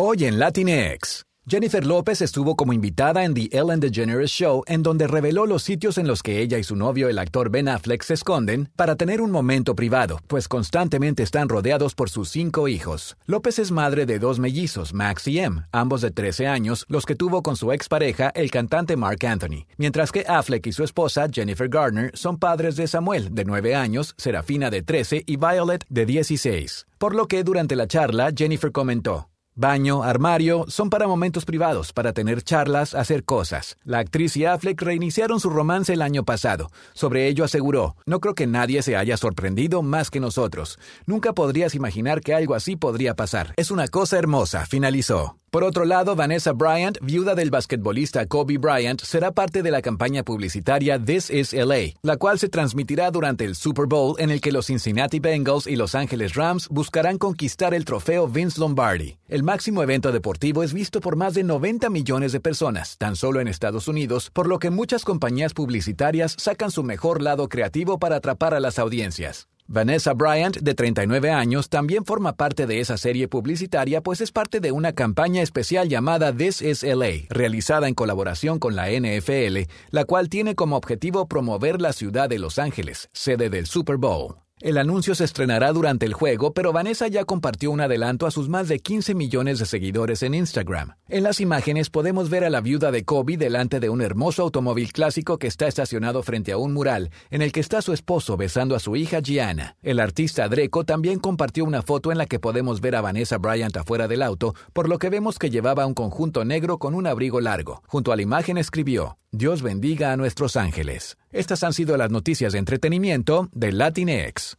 Hoy en Latinx. Jennifer López estuvo como invitada en The Ellen DeGeneres Show, en donde reveló los sitios en los que ella y su novio, el actor Ben Affleck, se esconden para tener un momento privado, pues constantemente están rodeados por sus cinco hijos. López es madre de dos mellizos, Max y Em, ambos de 13 años, los que tuvo con su expareja, el cantante Mark Anthony, mientras que Affleck y su esposa, Jennifer Garner, son padres de Samuel, de 9 años, Serafina, de 13 y Violet, de 16. Por lo que durante la charla, Jennifer comentó, Baño, armario, son para momentos privados, para tener charlas, hacer cosas. La actriz y Affleck reiniciaron su romance el año pasado. Sobre ello aseguró, no creo que nadie se haya sorprendido más que nosotros. Nunca podrías imaginar que algo así podría pasar. Es una cosa hermosa, finalizó. Por otro lado, Vanessa Bryant, viuda del basquetbolista Kobe Bryant, será parte de la campaña publicitaria This is LA, la cual se transmitirá durante el Super Bowl en el que los Cincinnati Bengals y Los Angeles Rams buscarán conquistar el trofeo Vince Lombardi. El máximo evento deportivo es visto por más de 90 millones de personas, tan solo en Estados Unidos, por lo que muchas compañías publicitarias sacan su mejor lado creativo para atrapar a las audiencias. Vanessa Bryant, de 39 años, también forma parte de esa serie publicitaria, pues es parte de una campaña especial llamada This is LA, realizada en colaboración con la NFL, la cual tiene como objetivo promover la ciudad de Los Ángeles, sede del Super Bowl. El anuncio se estrenará durante el juego, pero Vanessa ya compartió un adelanto a sus más de 15 millones de seguidores en Instagram. En las imágenes podemos ver a la viuda de Kobe delante de un hermoso automóvil clásico que está estacionado frente a un mural en el que está su esposo besando a su hija Gianna. El artista Dreco también compartió una foto en la que podemos ver a Vanessa Bryant afuera del auto, por lo que vemos que llevaba un conjunto negro con un abrigo largo. Junto a la imagen escribió, Dios bendiga a nuestros ángeles. Estas han sido las noticias de entretenimiento de Latinx.